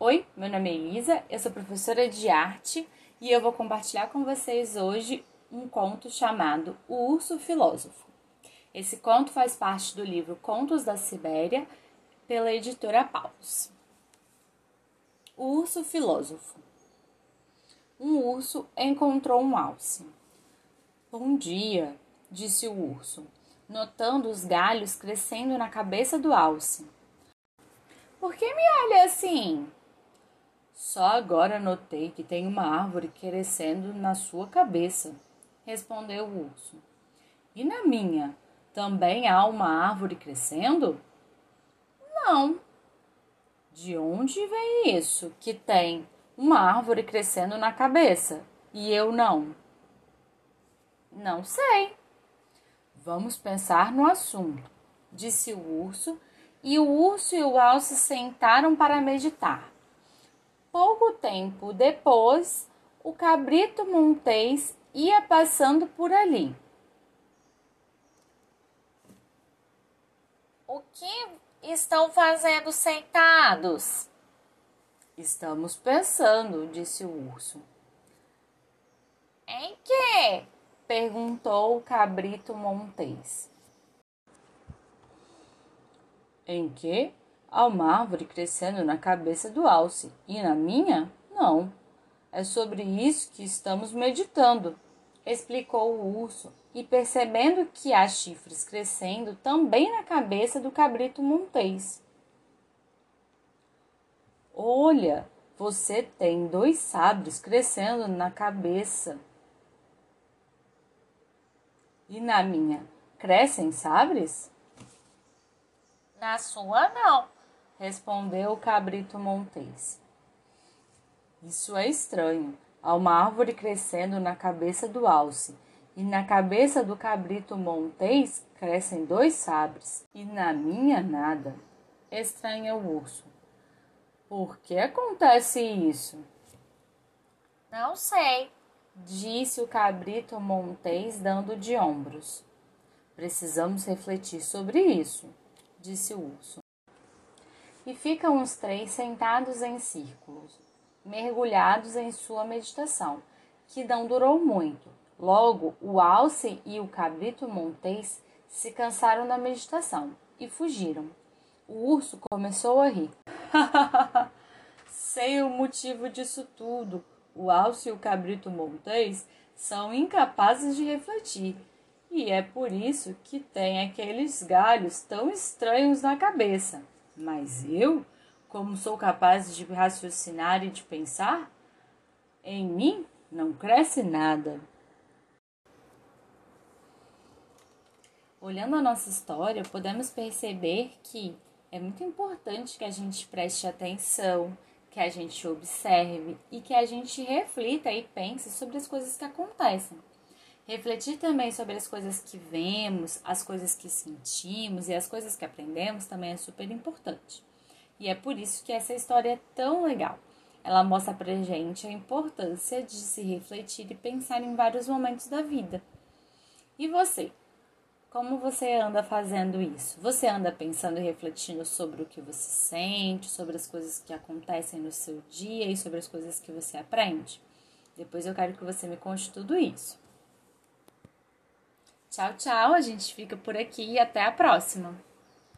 Oi, meu nome é Elisa, eu sou professora de arte e eu vou compartilhar com vocês hoje um conto chamado O Urso Filósofo. Esse conto faz parte do livro Contos da Sibéria, pela editora Paus. O Urso Filósofo. Um urso encontrou um alce. Bom dia, disse o urso, notando os galhos crescendo na cabeça do alce. Por que me olha assim? Só agora notei que tem uma árvore crescendo na sua cabeça, respondeu o urso. E na minha? Também há uma árvore crescendo? Não. De onde vem isso que tem uma árvore crescendo na cabeça e eu não? Não sei. Vamos pensar no assunto, disse o urso, e o urso e o alce sentaram para meditar. Pouco tempo depois, o cabrito montês ia passando por ali. O que estão fazendo sentados? Estamos pensando, disse o urso. Em que? perguntou o cabrito montês. Em que? Há uma árvore crescendo na cabeça do alce e na minha, não. É sobre isso que estamos meditando, explicou o urso, e percebendo que há chifres crescendo também na cabeça do cabrito montês. Olha, você tem dois sabres crescendo na cabeça. E na minha, crescem sabres? Na sua, não respondeu o cabrito montês. Isso é estranho. Há uma árvore crescendo na cabeça do alce, e na cabeça do cabrito montês crescem dois sabres, e na minha nada. Estranha o urso. Por que acontece isso? Não sei, disse o cabrito montês, dando de ombros. Precisamos refletir sobre isso, disse o urso e ficam os três sentados em círculos, mergulhados em sua meditação, que não durou muito. Logo, o alce e o cabrito montês se cansaram da meditação e fugiram. O urso começou a rir. Sei o motivo disso tudo. O alce e o cabrito montês são incapazes de refletir. E é por isso que tem aqueles galhos tão estranhos na cabeça. Mas eu, como sou capaz de raciocinar e de pensar, em mim não cresce nada. Olhando a nossa história, podemos perceber que é muito importante que a gente preste atenção, que a gente observe e que a gente reflita e pense sobre as coisas que acontecem. Refletir também sobre as coisas que vemos, as coisas que sentimos e as coisas que aprendemos também é super importante. E é por isso que essa história é tão legal. Ela mostra pra gente a importância de se refletir e pensar em vários momentos da vida. E você? Como você anda fazendo isso? Você anda pensando e refletindo sobre o que você sente, sobre as coisas que acontecem no seu dia e sobre as coisas que você aprende? Depois eu quero que você me conte tudo isso. Tchau, tchau. A gente fica por aqui e até a próxima.